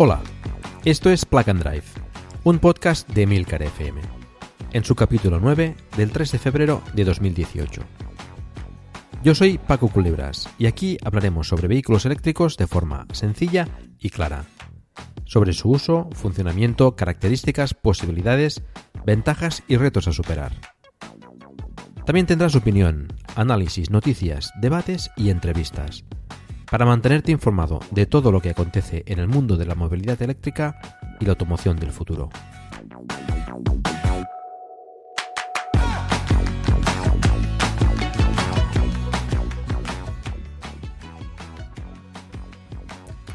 Hola, esto es Plug and Drive, un podcast de Milcar FM, en su capítulo 9 del 3 de febrero de 2018. Yo soy Paco Culebras y aquí hablaremos sobre vehículos eléctricos de forma sencilla y clara, sobre su uso, funcionamiento, características, posibilidades, ventajas y retos a superar. También tendrás opinión, análisis, noticias, debates y entrevistas para mantenerte informado de todo lo que acontece en el mundo de la movilidad eléctrica y la automoción del futuro.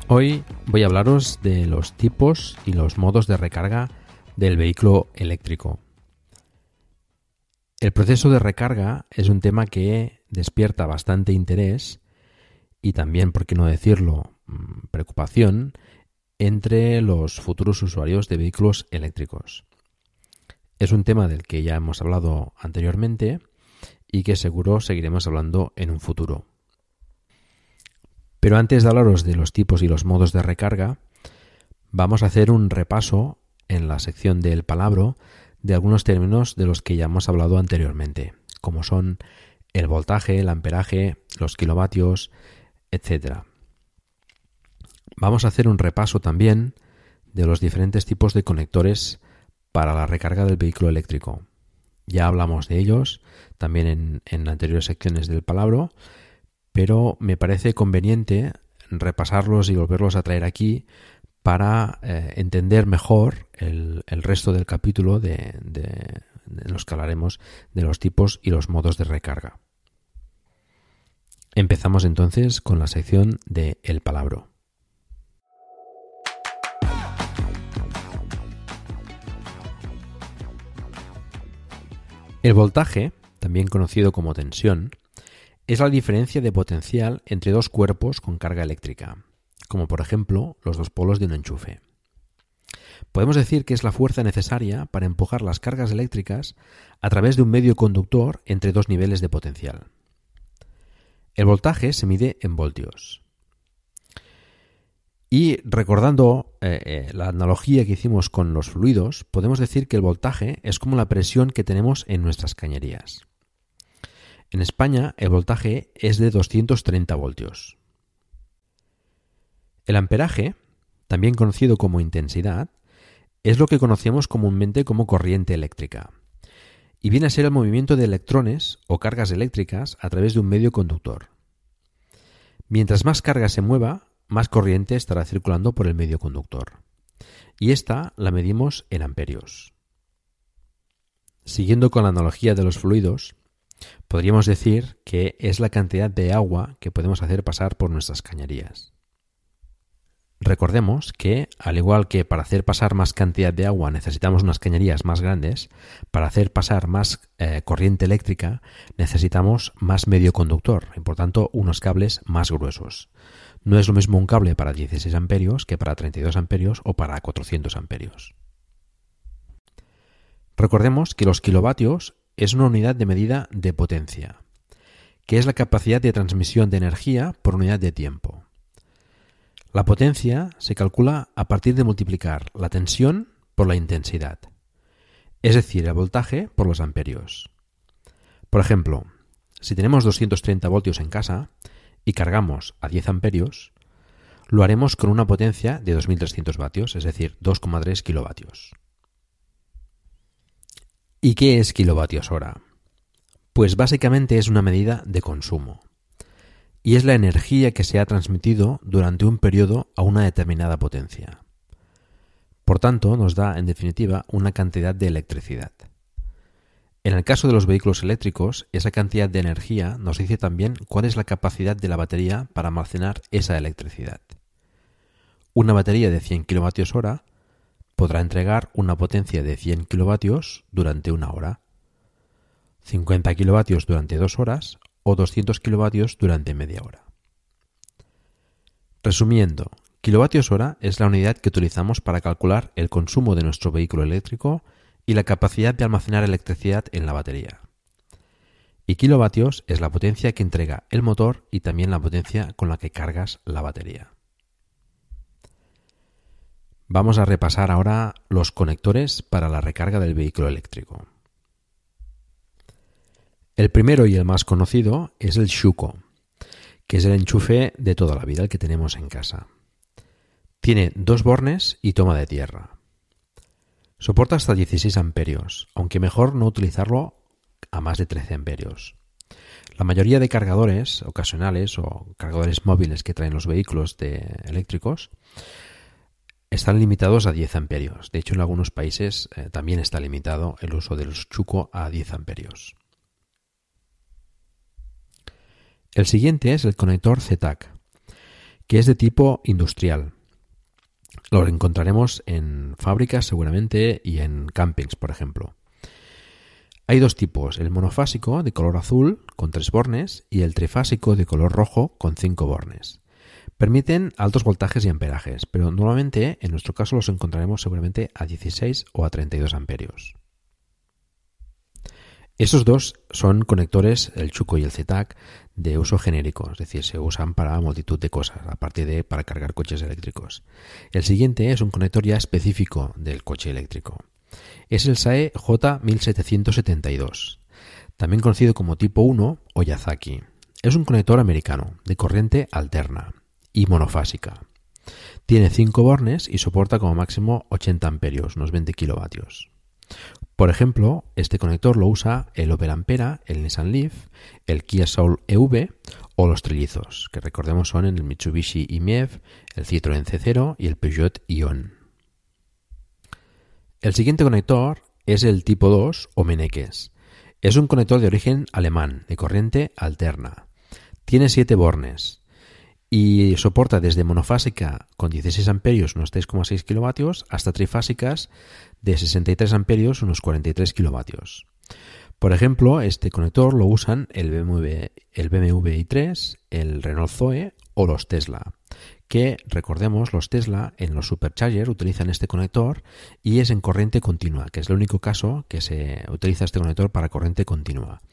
Hoy voy a hablaros de los tipos y los modos de recarga del vehículo eléctrico. El proceso de recarga es un tema que despierta bastante interés y también, por qué no decirlo, mm, preocupación entre los futuros usuarios de vehículos eléctricos. Es un tema del que ya hemos hablado anteriormente y que seguro seguiremos hablando en un futuro. Pero antes de hablaros de los tipos y los modos de recarga, vamos a hacer un repaso en la sección del palabro de algunos términos de los que ya hemos hablado anteriormente, como son el voltaje, el amperaje, los kilovatios, etc. Vamos a hacer un repaso también de los diferentes tipos de conectores para la recarga del vehículo eléctrico. Ya hablamos de ellos también en, anteriores secciones del palabra, pero me parece conveniente repasarlos y volverlos a traer aquí para eh, entender mejor el, resto del capítulo de, de, los que hablaremos de los tipos y los modos de recarga. Empezamos entonces con la sección de El Palabro. El voltaje, también conocido como tensión, es la diferencia de potencial entre dos cuerpos con carga eléctrica, como por ejemplo los dos polos de un enchufe. Podemos decir que es la fuerza necesaria para empujar las cargas eléctricas a través de un medio conductor entre dos niveles de potencial. El voltaje se mide en voltios. Y recordando eh, eh, la analogía que hicimos con los fluidos, podemos decir que el voltaje es como la presión que tenemos en nuestras cañerías. En España el voltaje es de 230 voltios. El amperaje, también conocido como intensidad, es lo que conocemos comúnmente como corriente eléctrica y viene a ser el movimiento de electrones o cargas eléctricas a través de un medio conductor. Mientras más carga se mueva, más corriente estará circulando por el medio conductor. Y esta la medimos en amperios. Siguiendo con la analogía de los fluidos, podríamos decir que es la cantidad de agua que podemos hacer pasar por nuestras cañerías. Recordemos que, al igual que para hacer pasar más cantidad de agua necesitamos unas cañerías más grandes, para hacer pasar más eh, corriente eléctrica necesitamos más medio conductor y por tanto unos cables más gruesos. No es lo mismo un cable para 16 amperios que para 32 amperios o para 400 amperios. Recordemos que los kilovatios es una unidad de medida de potencia, que es la capacidad de transmisión de energía por unidad de tiempo. La potencia se calcula a partir de multiplicar la tensión por la intensidad, es decir, el voltaje por los amperios. Por ejemplo, si tenemos 230 voltios en casa y cargamos a 10 amperios, lo haremos con una potencia de 2300 vatios, es decir, 2,3 kilovatios. ¿Y qué es kilovatios hora? Pues básicamente es una medida de consumo. Y es la energía que se ha transmitido durante un periodo a una determinada potencia. Por tanto, nos da, en definitiva, una cantidad de electricidad. En el caso de los vehículos eléctricos, esa cantidad de energía nos dice también cuál es la capacidad de la batería para almacenar esa electricidad. Una batería de 100 kWh podrá entregar una potencia de 100 kW durante una hora, 50 kW durante dos horas o 200 kW durante media hora. Resumiendo, kilovatios hora es la unidad que utilizamos para calcular el consumo de nuestro vehículo eléctrico y la capacidad de almacenar electricidad en la batería. Y kilovatios es la potencia que entrega el motor y también la potencia con la que cargas la batería. Vamos a repasar ahora los conectores para la recarga del vehículo eléctrico. El primero y el más conocido es el Shuko, que es el enchufe de toda la vida, el que tenemos en casa. Tiene dos bornes y toma de tierra. Soporta hasta 16 amperios, aunque mejor no utilizarlo a más de 13 amperios. La mayoría de cargadores ocasionales o cargadores móviles que traen los vehículos eléctricos están limitados a 10 amperios. De hecho, en algunos países eh, también está limitado el uso del chuco a 10 amperios. El siguiente es el conector ZTAC, que es de tipo industrial. Lo encontraremos en fábricas seguramente y en campings, por ejemplo. Hay dos tipos, el monofásico de color azul con tres bornes y el trifásico de color rojo con cinco bornes. Permiten altos voltajes y amperajes, pero normalmente en nuestro caso los encontraremos seguramente a 16 o a 32 amperios. Esos dos son conectores, el Chuco y el ZTAC, de uso genérico, es decir, se usan para multitud de cosas, aparte de para cargar coches eléctricos. El siguiente es un conector ya específico del coche eléctrico. Es el SAE J1772, también conocido como tipo 1 o Yazaki. Es un conector americano de corriente alterna y monofásica. Tiene 5 bornes y soporta como máximo 80 amperios, unos 20 kilovatios. Por ejemplo, este conector lo usa el Opel Ampera, el Nissan Leaf, el Kia Soul EV o los trillizos, que recordemos son el Mitsubishi IMIEV, el Citroën C0 y el Peugeot Ion. El siguiente conector es el tipo 2 o Meneques. Es un conector de origen alemán, de corriente alterna. Tiene 7 bornes y soporta desde monofásica con 16 amperios unos 3,6 kilovatios hasta trifásicas de 63 amperios unos 43 kilovatios. Por ejemplo, este conector lo usan el BMW, el BMW i3, el Renault Zoe o los Tesla, que recordemos los Tesla en los supercharger utilizan este conector y es en corriente continua, que es el único caso que se utiliza este conector para corriente continua,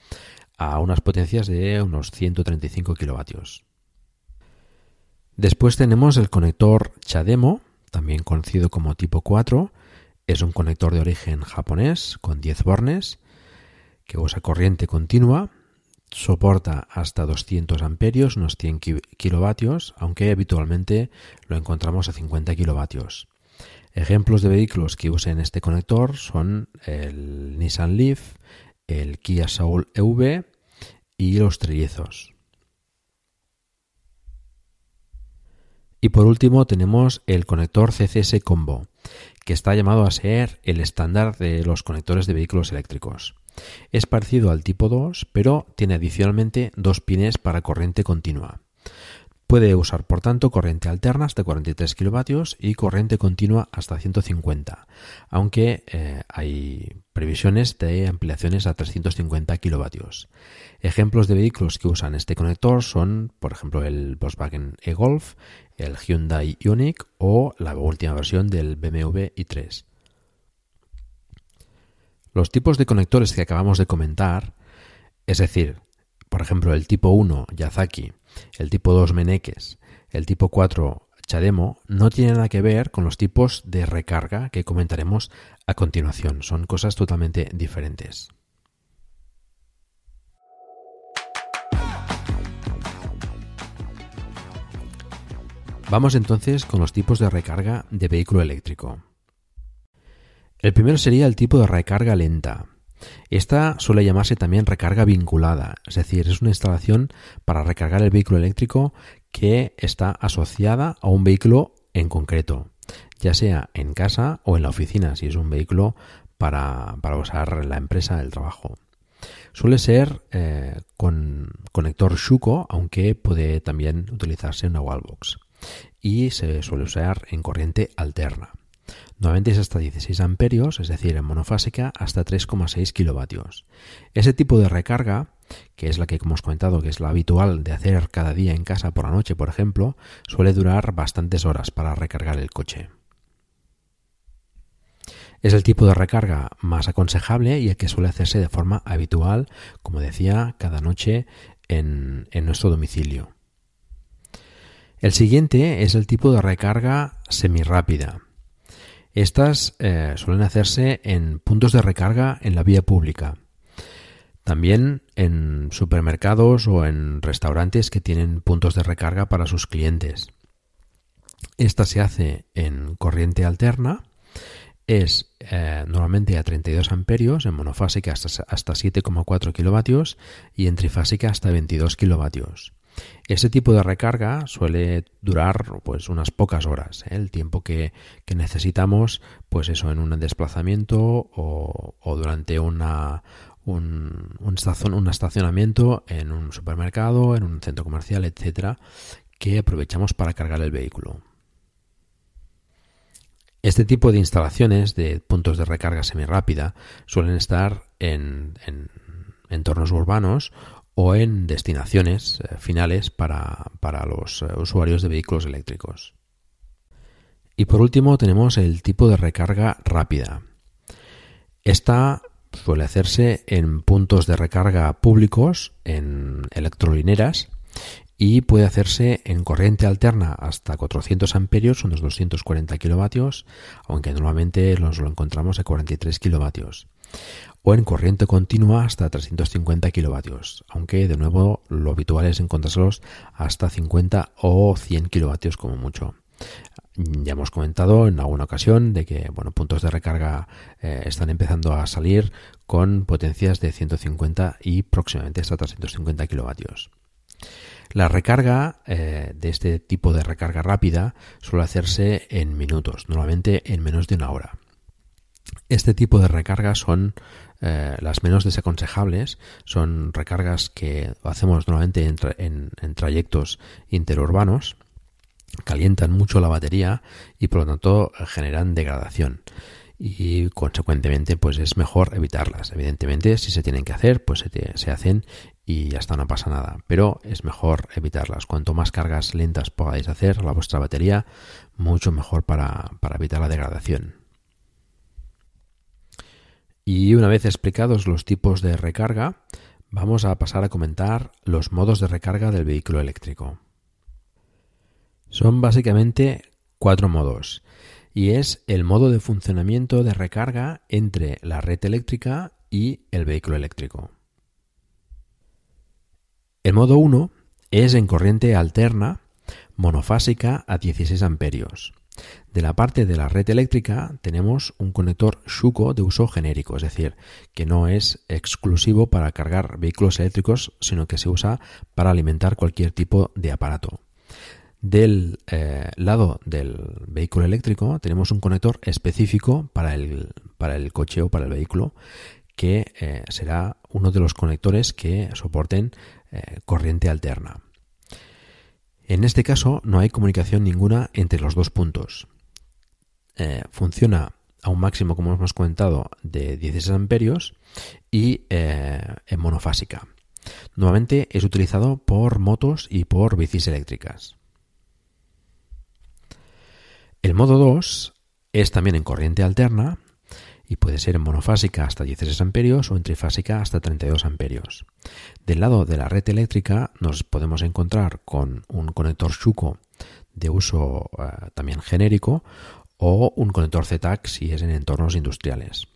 a unas potencias de unos 135 kilovatios. Después tenemos el conector Chademo, también conocido como tipo 4. Es un conector de origen japonés con 10 bornes que usa corriente continua. Soporta hasta 200 amperios, unos 100 kilovatios, aunque habitualmente lo encontramos a 50 kilovatios. Ejemplos de vehículos que usen este conector son el Nissan Leaf, el Kia Soul EV y los trillizos. Y por último tenemos el conector CCS Combo, que está llamado a ser el estándar de los conectores de vehículos eléctricos. Es parecido al tipo 2, pero tiene adicionalmente dos pines para corriente continua. Puede usar, por tanto, corriente alterna hasta 43 kilovatios y corriente continua hasta 150, aunque eh, hay previsiones de ampliaciones a 350 kilovatios. Ejemplos de vehículos que usan este conector son, por ejemplo, el Volkswagen e-Golf, el Hyundai Ioniq o la última versión del BMW i3. Los tipos de conectores que acabamos de comentar, es decir, por ejemplo, el tipo 1 Yazaki, el tipo 2 Meneques, el tipo 4 Chademo, no tienen nada que ver con los tipos de recarga que comentaremos a continuación. Son cosas totalmente diferentes. Vamos entonces con los tipos de recarga de vehículo eléctrico. El primero sería el tipo de recarga lenta. Esta suele llamarse también recarga vinculada, es decir, es una instalación para recargar el vehículo eléctrico que está asociada a un vehículo en concreto, ya sea en casa o en la oficina, si es un vehículo para, usar la empresa, el trabajo. Suele ser eh, con conector Shuko, aunque puede también utilizarse una wallbox. Y se suele usar en corriente alterna. Nuevamente es hasta 16 amperios, es decir, en monofásica hasta 3,6 kilovatios. Ese tipo de recarga, que es la que hemos comentado que es la habitual de hacer cada día en casa por la noche, por ejemplo, suele durar bastantes horas para recargar el coche. Es el tipo de recarga más aconsejable y el que suele hacerse de forma habitual, como decía, cada noche en, nuestro domicilio. El siguiente es el tipo de recarga semirápida. Estas eh, suelen hacerse en puntos de recarga en la vía pública. También en supermercados o en restaurantes que tienen puntos de recarga para sus clientes. Esta se hace en corriente alterna. Es eh, normalmente a 32 amperios, en monofásica hasta, hasta 7,4 kilovatios y en trifásica hasta 22 kilovatios. Ese tipo de recarga suele durar pues unas pocas horas, ¿eh? el tiempo que, necesitamos, pues eso, en un desplazamiento o, durante una, un, un, estacionamiento en un supermercado, en un centro comercial, etcétera, que aprovechamos para cargar el vehículo. Este tipo de instalaciones de puntos de recarga semirápida suelen estar en, en entornos urbanos o en destinaciones eh, finales para, los eh, usuarios de vehículos eléctricos. Y por último tenemos el tipo de recarga rápida. Esta suele hacerse en puntos de recarga públicos, en electrolineras, y puede hacerse en corriente alterna hasta 400 amperios, unos 240 kilovatios, aunque normalmente nos lo encontramos a 43 kilovatios o en corriente continua hasta 350 kilovatios, aunque de nuevo lo habitual es encontrárselos hasta 50 o 100 kilovatios como mucho. Ya hemos comentado en alguna ocasión de que bueno, puntos de recarga eh, están empezando a salir con potencias de 150 y próximamente hasta 350 kilovatios. La recarga eh, de este tipo de recarga rápida suele hacerse en minutos, normalmente en menos de una hora. Este tipo de recargas son eh, las menos desaconsejables, son recargas que hacemos normalmente en, en, trayectos interurbanos, calientan mucho la batería y por lo tanto generan degradación y consecuentemente pues es mejor evitarlas. Evidentemente si se tienen que hacer pues se, se, hacen y hasta no pasa nada, pero es mejor evitarlas. Cuanto más cargas lentas podáis hacer a la vuestra batería, mucho mejor para, para evitar la degradación. Y una vez explicados los tipos de recarga, vamos a pasar a comentar los modos de recarga del vehículo eléctrico. Son básicamente cuatro modos y es el modo de funcionamiento de recarga entre la red eléctrica y el vehículo eléctrico. El modo 1 es en corriente alterna monofásica a 16 amperios. De la parte de la red eléctrica tenemos un conector Shuko de uso genérico, es decir, que no es exclusivo para cargar vehículos eléctricos, sino que se usa para alimentar cualquier tipo de aparato. Del eh, lado del vehículo eléctrico tenemos un conector específico para el, para el coche o para el vehículo que eh, será uno de los conectores que soporten eh, corriente alterna. En este caso no hay comunicación ninguna entre los dos puntos. Eh, funciona a un máximo, como hemos comentado, de 16 amperios y eh, en monofásica. Nuevamente es utilizado por motos y por bicis eléctricas. El modo 2 es también en corriente alterna y puede ser monofásica hasta 16 amperios o trifásica hasta 32 amperios. Del lado de la red eléctrica nos podemos encontrar con un conector Shuko de uso eh, también genérico o un conector ZTAC si es en entornos industriales.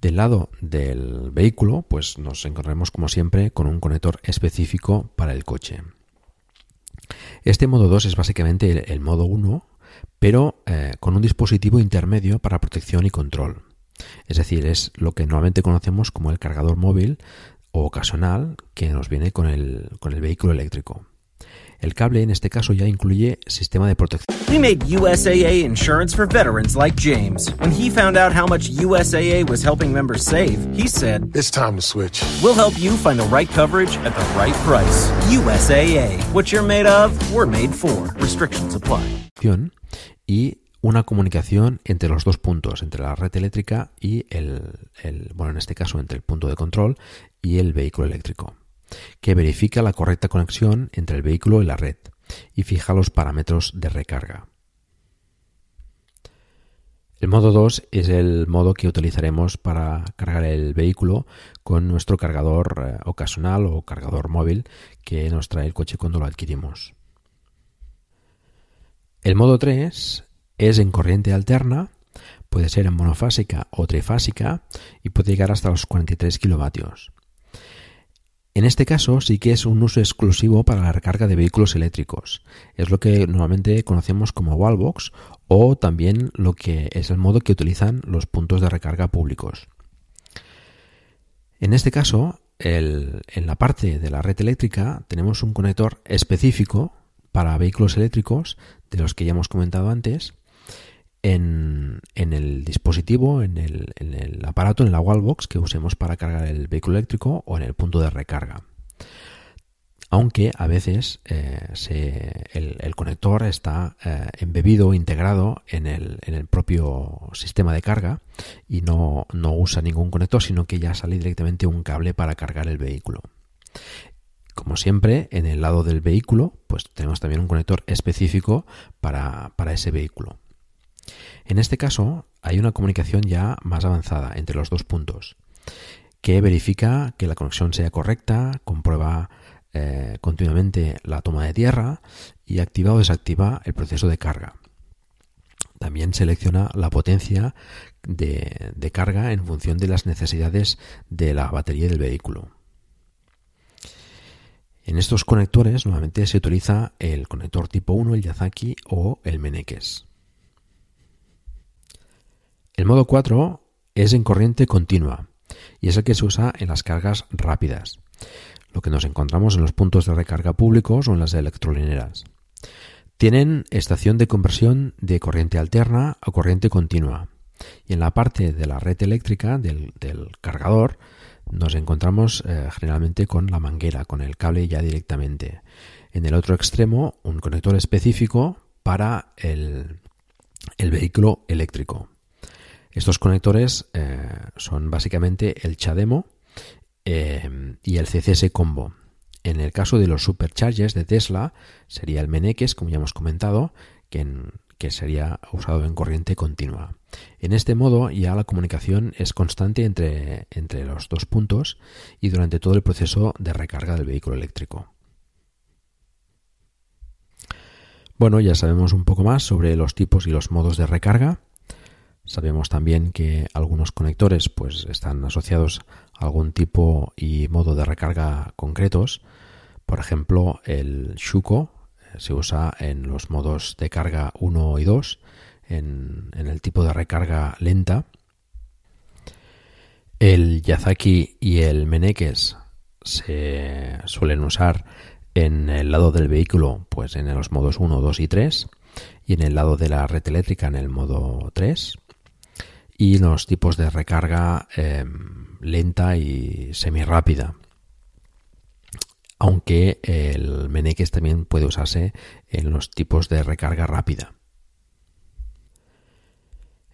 Del lado del vehículo, pues nos encontraremos como siempre con un conector específico para el coche. Este modo 2 es básicamente el, el modo 1 pero eh, con un dispositivo intermedio para protección y control. Es decir, es lo que normalmente conocemos como el cargador móvil o ocasional que nos viene con el, con el vehículo eléctrico. El cable en este caso ya incluye sistema de protección. We made USAA insurance for veterans like James. When he found out how much USAA was helping members save, he said, It's time to switch. We'll help you find the right coverage at the right price. USAA. What you're made of, we're made for. Restrictions apply. Y una comunicación entre los dos puntos, entre la red eléctrica y el, el, bueno, en este caso entre el punto de control y el vehículo eléctrico que verifica la correcta conexión entre el vehículo y la red y fija los parámetros de recarga. El modo 2 es el modo que utilizaremos para cargar el vehículo con nuestro cargador eh, ocasional o cargador móvil que nos trae el coche cuando lo adquirimos. El modo 3 es en corriente alterna, puede ser en monofásica o trifásica y puede llegar hasta los 43 kilovatios. En este caso sí que es un uso exclusivo para la recarga de vehículos eléctricos. Es lo que normalmente conocemos como wallbox o también lo que es el modo que utilizan los puntos de recarga públicos. En este caso, en la parte de la red eléctrica tenemos un conector específico para vehículos eléctricos de los que ya hemos comentado antes en, el dispositivo, en el, aparato, en la wallbox que usemos para cargar el vehículo eléctrico o en el punto de recarga. Aunque a veces eh, el, conector está eh, embebido, integrado en el, propio sistema de carga y no, no usa ningún conector, sino que ya sale directamente un cable para cargar el vehículo. Como siempre, en el lado del vehículo, pues tenemos también un conector específico para ese vehículo. En este caso, hay una comunicación ya más avanzada entre los dos puntos, que verifica que la conexión sea correcta, comprueba eh, continuamente la toma de tierra y activa o desactiva el proceso de carga. También selecciona la potencia de, carga en función de las necesidades de la batería del vehículo. En estos conectores normalmente se utiliza el conector tipo 1, el Yazaki o el Meneques. El modo 4 es en corriente continua y es el que se usa en las cargas rápidas, lo que nos encontramos en los puntos de recarga públicos o en las electrolineras. Tienen estación de conversión de corriente alterna a corriente continua y en la parte de la red eléctrica del, cargador nos encontramos eh, generalmente con la manguera, con el cable ya directamente. En el otro extremo, un conector específico para el vehículo eléctrico. Estos conectores eh, son básicamente el CHAdeMO eh, y el CCS Combo. En el caso de los superchargers de Tesla sería el Meneques, como ya hemos comentado, que, que sería usado en corriente continua. En este modo ya la comunicación es constante entre, entre los dos puntos y durante todo el proceso de recarga del vehículo eléctrico. Bueno, ya sabemos un poco más sobre los tipos y los modos de recarga. Sabemos también que algunos conectores pues, están asociados a algún tipo y modo de recarga concretos. Por ejemplo, el Shuko eh, se usa en los modos de carga 1 y 2, en, el tipo de recarga lenta. El Yazaki y el Menekes se suelen usar en el lado del vehículo, pues en los modos 1, 2 y 3, y en el lado de la red eléctrica en el modo 3 y los tipos de recarga em, lenta y semi-rápida. Aunque el Meneques también puede usarse en los tipos de recarga rápida.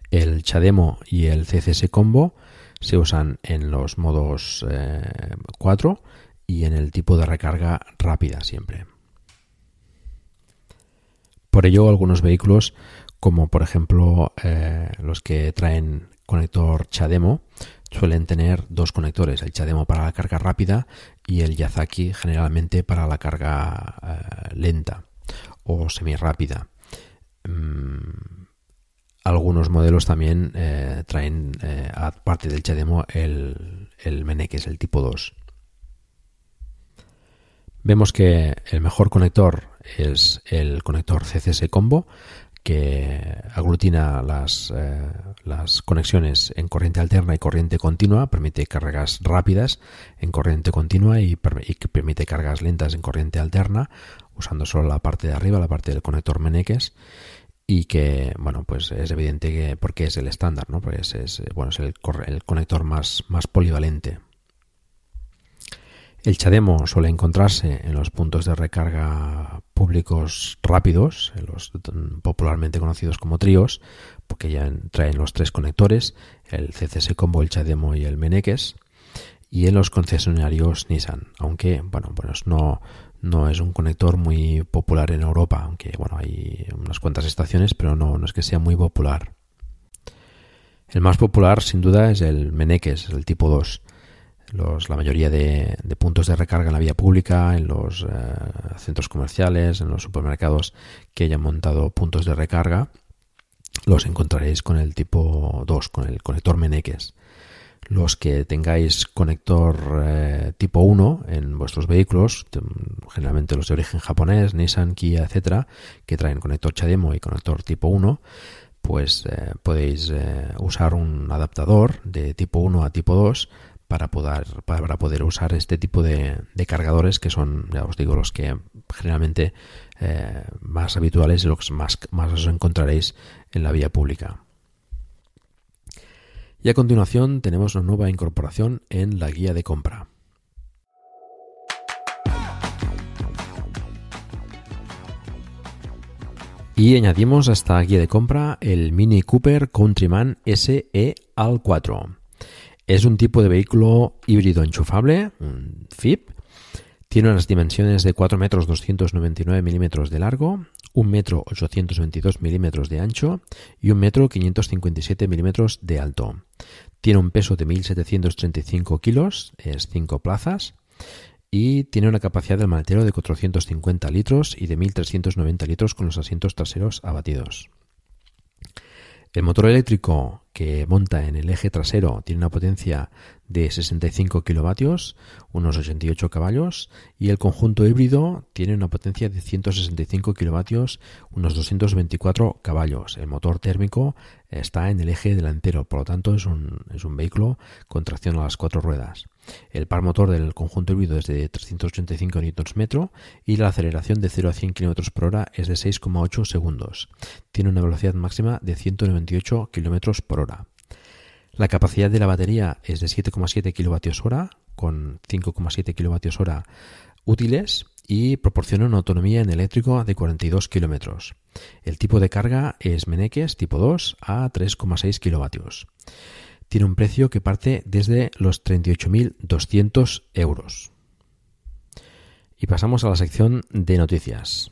El Chademo y el CCS Combo se usan en los modos 4 eh, y en el tipo de recarga rápida siempre. Por ello, algunos vehículos como por ejemplo eh, los que traen conector CHAdeMO suelen tener dos conectores, el CHAdeMO para la carga rápida y el Yazaki generalmente para la carga eh, lenta o semi rápida. Mm, algunos modelos también eh, traen, aparte del CHAdeMO, el, el Meneques, el tipo 2. Vemos que el mejor conector es el conector CCS Combo, que aglutina las, eh, las conexiones en corriente alterna y corriente continua, permite cargas rápidas en corriente continua y, permite cargas lentas en corriente alterna, usando solo la parte de arriba, la parte del conector Meneques y que bueno pues es evidente que porque es el estándar no pues es bueno es el, el conector más más polivalente el Chademo suele encontrarse en los puntos de recarga públicos rápidos, en los popularmente conocidos como tríos, porque ya traen los tres conectores, el CCS Combo, el Chademo y el Meneques, y en los concesionarios Nissan, aunque bueno, pues no, es un conector muy popular en Europa, aunque bueno, hay unas cuantas estaciones, pero no, no es que sea muy popular. El más popular sin duda es el Meneques, el tipo 2 la mayoría de, puntos de recarga en la vía pública, en los eh, centros comerciales, en los supermercados que hayan montado puntos de recarga, los encontraréis con el tipo 2, con el conector Meneques. Los que tengáis conector eh, tipo 1 en vuestros vehículos, generalmente los de origen japonés, Nissan, Kia, etcétera, que traen conector CHAdeMO y conector tipo 1, pues eh, podéis usar un adaptador de tipo 1 a tipo 2 para poder, para poder usar este tipo de, cargadores que son, ya os digo, los que generalmente eh, más habituales y los más, más os encontraréis en la vía pública. Y a continuación tenemos una nueva incorporación en la guía de compra. Y añadimos a esta guía de compra el Mini Cooper Countryman SE Al 4. Es un tipo de vehículo híbrido enchufable, un FIP. Tiene unas dimensiones de 4 metros 299 milímetros de largo, 1 metro 822 milímetros de ancho y 1 metro 557 milímetros de alto. Tiene un peso de 1.735 kilos, es 5 plazas, y tiene una capacidad del maletero de 450 litros y de 1.390 litros con los asientos traseros abatidos. El motor eléctrico que monta en el eje trasero tiene una potencia de 65 kilovatios, unos 88 caballos, y el conjunto híbrido tiene una potencia de 165 kilovatios, unos 224 caballos. El motor térmico está en el eje delantero, por lo tanto es un, es un vehículo con tracción a las cuatro ruedas. El par motor del conjunto híbrido es de 385 Nm y la aceleración de 0 a 100 km por hora es de 6,8 segundos. Tiene una velocidad máxima de 198 km por hora. La capacidad de la batería es de 7,7 kWh con 5,7 kWh útiles y proporciona una autonomía en eléctrico de 42 km. El tipo de carga es Meneques tipo 2 a 3,6 kW. Tiene un precio que parte desde los 38.200 euros. Y pasamos a la sección de noticias.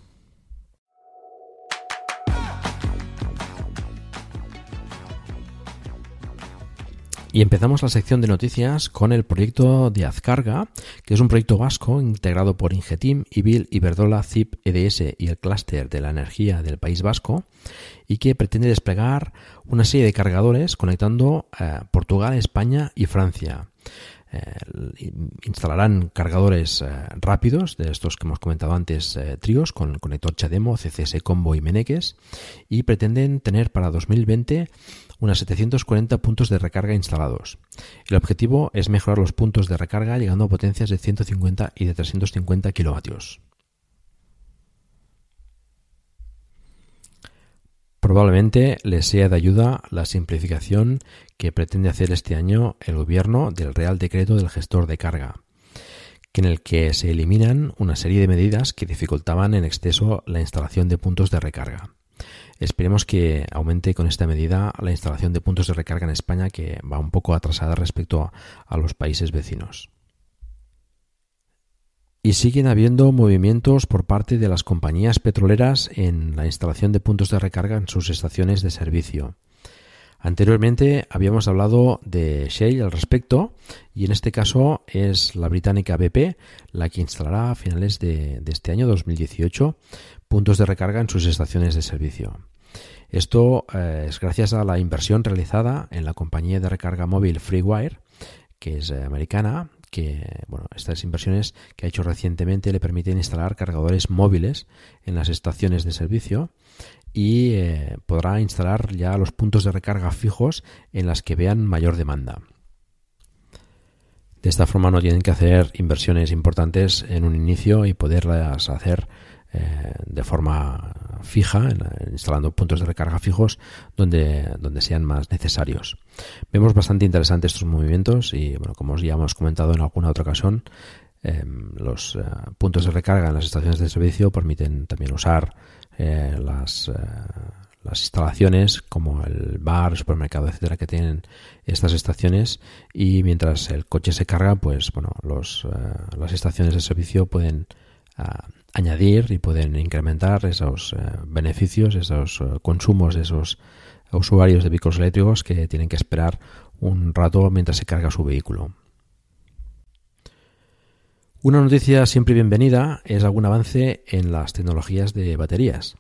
Y empezamos la sección de noticias con el proyecto de Azcarga, que es un proyecto vasco integrado por Ingetim, Ibil, Iberdrola, ZIP, EDS y el clúster de la energía del País Vasco y que pretende desplegar una serie de cargadores conectando eh, Portugal, España y Francia. Eh, instalarán cargadores eh, rápidos de estos que hemos comentado antes, tríos con conector CHAdeMO, CCS Combo y Meneques y pretenden tener para 2020 unas 740 puntos de recarga instalados. El objetivo es mejorar los puntos de recarga llegando a potencias de 150 y de 350 kilovatios. Probablemente les sea de ayuda la simplificación que pretende hacer este año el gobierno del Real Decreto del Gestor de Carga, en el que se eliminan una serie de medidas que dificultaban en exceso la instalación de puntos de recarga. Esperemos que aumente con esta medida la instalación de puntos de recarga en España, que va un poco atrasada respecto a, los países vecinos. Y siguen habiendo movimientos por parte de las compañías petroleras en la instalación de puntos de recarga en sus estaciones de servicio. Anteriormente habíamos hablado de Shell al respecto y en este caso es la británica BP la que instalará a finales de, de este año 2018 puntos de recarga en sus estaciones de servicio. Esto eh, es gracias a la inversión realizada en la compañía de recarga móvil FreeWire, que es eh, americana, que bueno, estas inversiones que ha hecho recientemente le permiten instalar cargadores móviles en las estaciones de servicio y eh, podrá instalar ya los puntos de recarga fijos en las que vean mayor demanda. De esta forma no tienen que hacer inversiones importantes en un inicio y poderlas hacer eh, de forma fija, instalando puntos de recarga fijos donde, donde sean más necesarios. Vemos bastante interesantes estos movimientos y, bueno, como ya hemos comentado en alguna otra ocasión, em, los eh, puntos de recarga en las estaciones de servicio permiten también usar eh, las, las instalaciones como el bar, el supermercado, etcétera, que tienen estas estaciones y mientras el coche se carga, pues bueno, los, las estaciones de servicio pueden añadir y pueden incrementar esos eh, beneficios, esos eh, consumos de esos usuarios de vehículos eléctricos que tienen que esperar un rato mientras se carga su vehículo. Una noticia siempre bienvenida es algún avance en las tecnologías de baterías.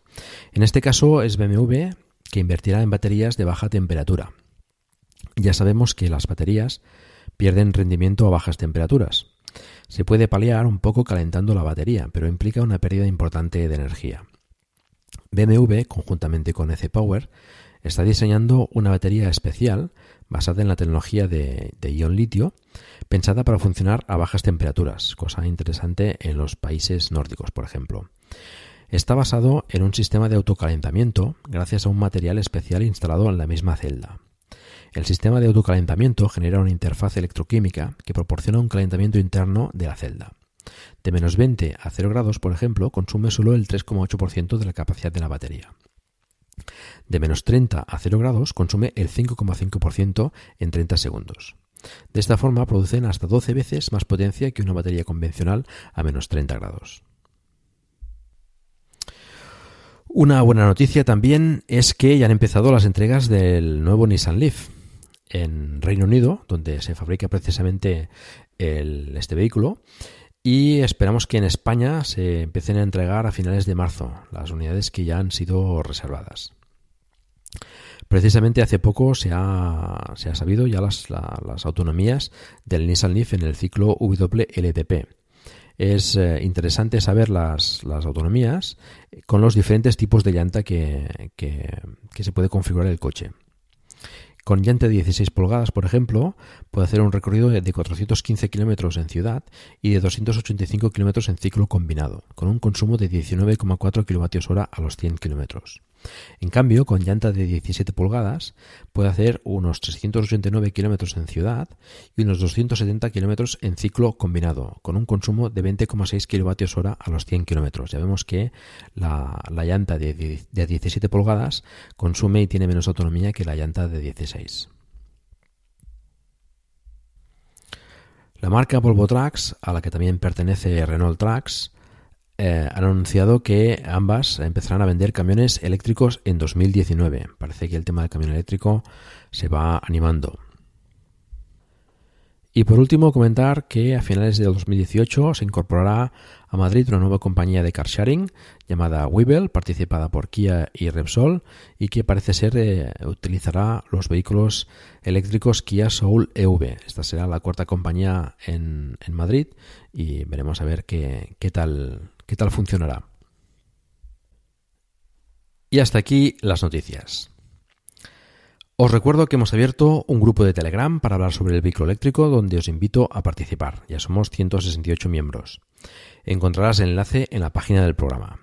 En este caso es BMW que invertirá en baterías de baja temperatura. Ya sabemos que las baterías pierden rendimiento a bajas temperaturas. Se puede paliar un poco calentando la batería, pero implica una pérdida importante de energía. BMW, conjuntamente con EC Power, está diseñando una batería especial basada en la tecnología de, ion litio, pensada para funcionar a bajas temperaturas, cosa interesante en los países nórdicos, por ejemplo. Está basado en un sistema de autocalentamiento gracias a un material especial instalado en la misma celda. El sistema de autocalentamiento genera una interfaz electroquímica que proporciona un calentamiento interno de la celda. De menos 20 a 0 grados, por ejemplo, consume solo el 3,8% de la capacidad de la batería. De menos 30 a 0 grados consume el 5,5% en 30 segundos. De esta forma producen hasta 12 veces más potencia que una batería convencional a menos 30 grados. Una buena noticia también es que ya han empezado las entregas del nuevo Nissan Leaf en Reino Unido, donde se fabrica precisamente este vehículo. Y esperamos que en España se empiecen a entregar a finales de marzo las unidades que ya han sido reservadas. Precisamente hace poco se ha, sabido ya las, autonomías del Nissan Leaf en el ciclo WLTP. Es eh, interesante saber las, autonomías con los diferentes tipos de llanta que se puede configurar el coche. Con llanta de 16 pulgadas, por ejemplo, puede hacer un recorrido de 415 kilómetros en ciudad y de 285 kilómetros en ciclo combinado, con un consumo de 19,4 kWh a los 100 kilómetros. En cambio, con llanta de 17 pulgadas puede hacer unos 389 kilómetros en ciudad y unos 270 kilómetros en ciclo combinado, con un consumo de 20,6 kWh a los 100 kilómetros. Ya vemos que la, llanta de, de 17 pulgadas consume y tiene menos autonomía que la llanta de 16. La marca Volvo Trucks, a la que también pertenece Renault Trucks, eh, han anunciado que ambas empezarán a vender camiones eléctricos en 2019. Parece que el tema del camión eléctrico se va animando. Y por último, comentar que a finales de 2018 se incorporará a Madrid una nueva compañía de car sharing llamada Webull, participada por Kia y Repsol, y que parece ser eh, utilizará los vehículos eléctricos Kia Soul EV. Esta será la cuarta compañía en, en Madrid y veremos a ver qué, qué tal qué tal funcionará. Y hasta aquí las noticias. Os recuerdo que hemos abierto un grupo de Telegram para hablar sobre el vehículo eléctrico donde os invito a participar. Ya somos 168 miembros. Encontrarás el enlace en la página del programa.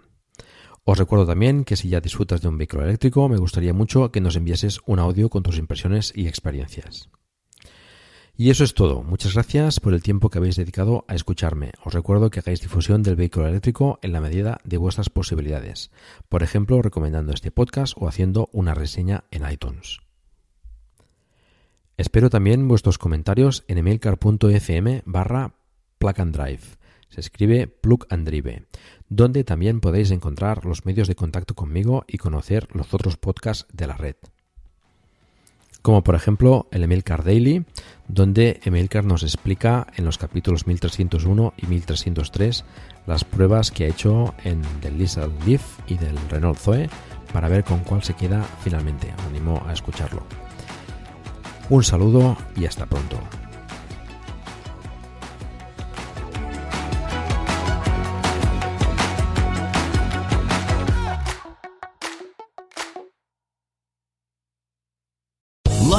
Os recuerdo también que si ya disfrutas de un vehículo eléctrico, me gustaría mucho que nos enviases un audio con tus impresiones y experiencias. Y eso es todo. Muchas gracias por el tiempo que habéis dedicado a escucharme. Os recuerdo que hagáis difusión del vehículo eléctrico en la medida de vuestras posibilidades. Por ejemplo, recomendando este podcast o haciendo una reseña en iTunes. Espero también vuestros comentarios en emailcar.fm barra plug and drive. Se escribe plug and drive, donde también podéis encontrar los medios de contacto conmigo y conocer los otros podcasts de la red como por ejemplo el Emilcar Daily, donde Emilcar nos explica en los capítulos 1301 y 1303 las pruebas que ha hecho en del Nissan Leaf y del Renault Zoe para ver con cuál se queda finalmente. Animo a escucharlo. Un saludo y hasta pronto.